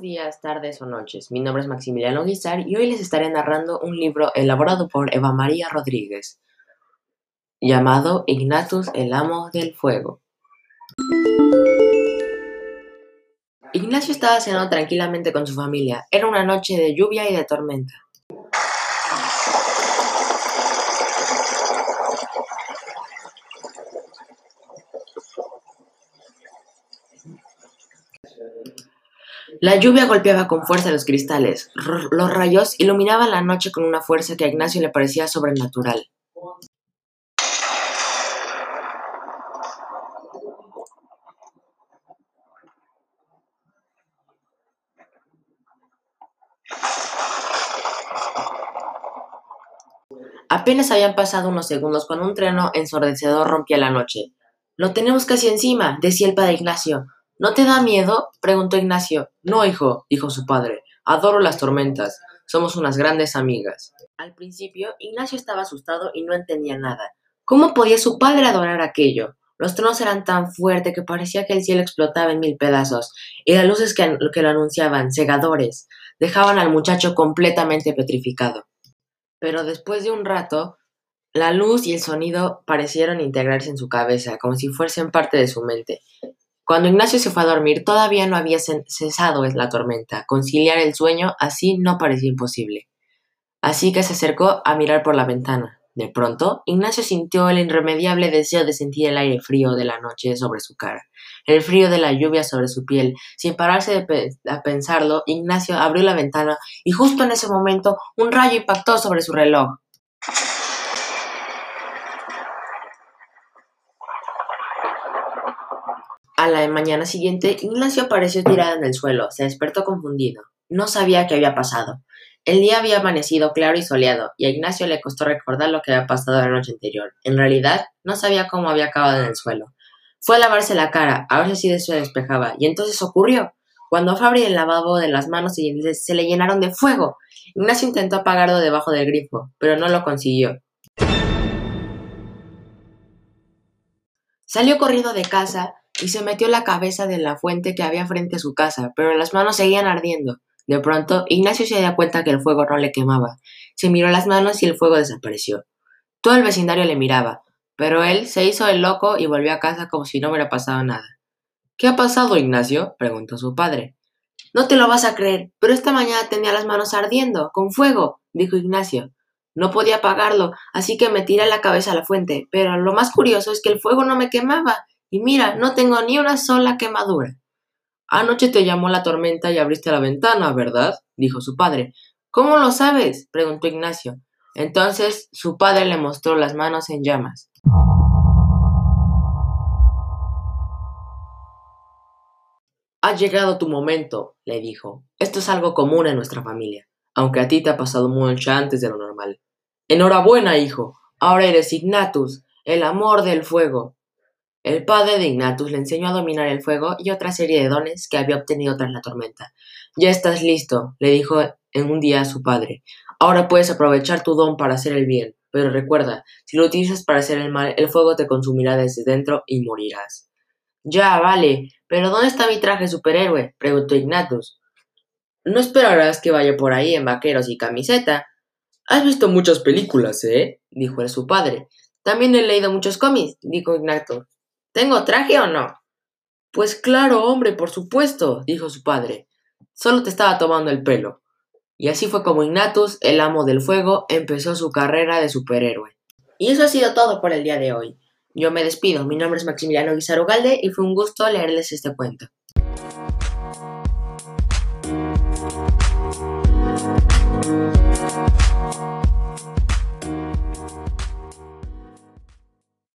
días, tardes o noches. Mi nombre es Maximiliano Guizar y hoy les estaré narrando un libro elaborado por Eva María Rodríguez, llamado Ignatus el Amo del Fuego. Ignacio estaba cenando tranquilamente con su familia. Era una noche de lluvia y de tormenta. La lluvia golpeaba con fuerza los cristales. los rayos iluminaban la noche con una fuerza que a Ignacio le parecía sobrenatural. Apenas habían pasado unos segundos cuando un treno ensordecedor rompía la noche. Lo tenemos casi encima, decía el padre Ignacio. ¿No te da miedo? preguntó Ignacio. No, hijo, dijo su padre. Adoro las tormentas. Somos unas grandes amigas. Al principio, Ignacio estaba asustado y no entendía nada. ¿Cómo podía su padre adorar aquello? Los tronos eran tan fuertes que parecía que el cielo explotaba en mil pedazos, y las luces que, que lo anunciaban, cegadores, dejaban al muchacho completamente petrificado. Pero después de un rato, la luz y el sonido parecieron integrarse en su cabeza, como si fuesen parte de su mente. Cuando Ignacio se fue a dormir, todavía no había cesado la tormenta. Conciliar el sueño así no parecía imposible. Así que se acercó a mirar por la ventana. De pronto, Ignacio sintió el irremediable deseo de sentir el aire frío de la noche sobre su cara, el frío de la lluvia sobre su piel. Sin pararse a pensarlo, Ignacio abrió la ventana y justo en ese momento un rayo impactó sobre su reloj. A la mañana siguiente, Ignacio apareció tirado en el suelo. Se despertó confundido. No sabía qué había pasado. El día había amanecido claro y soleado, y a Ignacio le costó recordar lo que había pasado la noche anterior. En realidad, no sabía cómo había acabado en el suelo. Fue a lavarse la cara, a ver si se despejaba, y entonces ocurrió. Cuando fue a el lavabo de las manos se le llenaron de fuego. Ignacio intentó apagarlo debajo del grifo, pero no lo consiguió. Salió corriendo de casa y se metió la cabeza de la fuente que había frente a su casa, pero las manos seguían ardiendo. De pronto, Ignacio se dio cuenta que el fuego no le quemaba. Se miró las manos y el fuego desapareció. Todo el vecindario le miraba, pero él se hizo el loco y volvió a casa como si no hubiera pasado nada. ¿Qué ha pasado, Ignacio? preguntó su padre. No te lo vas a creer, pero esta mañana tenía las manos ardiendo, con fuego, dijo Ignacio. No podía apagarlo, así que me tiré la cabeza a la fuente, pero lo más curioso es que el fuego no me quemaba, y mira, no tengo ni una sola quemadura. Anoche te llamó la tormenta y abriste la ventana, ¿verdad? dijo su padre. ¿Cómo lo sabes? preguntó Ignacio. Entonces su padre le mostró las manos en llamas. Ha llegado tu momento, le dijo. Esto es algo común en nuestra familia, aunque a ti te ha pasado mucho antes de lo normal. Enhorabuena, hijo. Ahora eres Ignatus, el amor del fuego. El padre de Ignatus le enseñó a dominar el fuego y otra serie de dones que había obtenido tras la tormenta. Ya estás listo, le dijo en un día a su padre. Ahora puedes aprovechar tu don para hacer el bien, pero recuerda, si lo utilizas para hacer el mal, el fuego te consumirá desde dentro y morirás. Ya, vale, pero ¿dónde está mi traje superhéroe? preguntó Ignatus. No esperarás que vaya por ahí en vaqueros y camiseta. Has visto muchas películas, ¿eh? dijo su padre. También he leído muchos cómics, dijo Ignatus. ¿Tengo traje o no? Pues claro, hombre, por supuesto, dijo su padre. Solo te estaba tomando el pelo. Y así fue como Ignatus, el amo del fuego, empezó su carrera de superhéroe. Y eso ha sido todo por el día de hoy. Yo me despido, mi nombre es Maximiliano Guizaro Galde y fue un gusto leerles este cuento.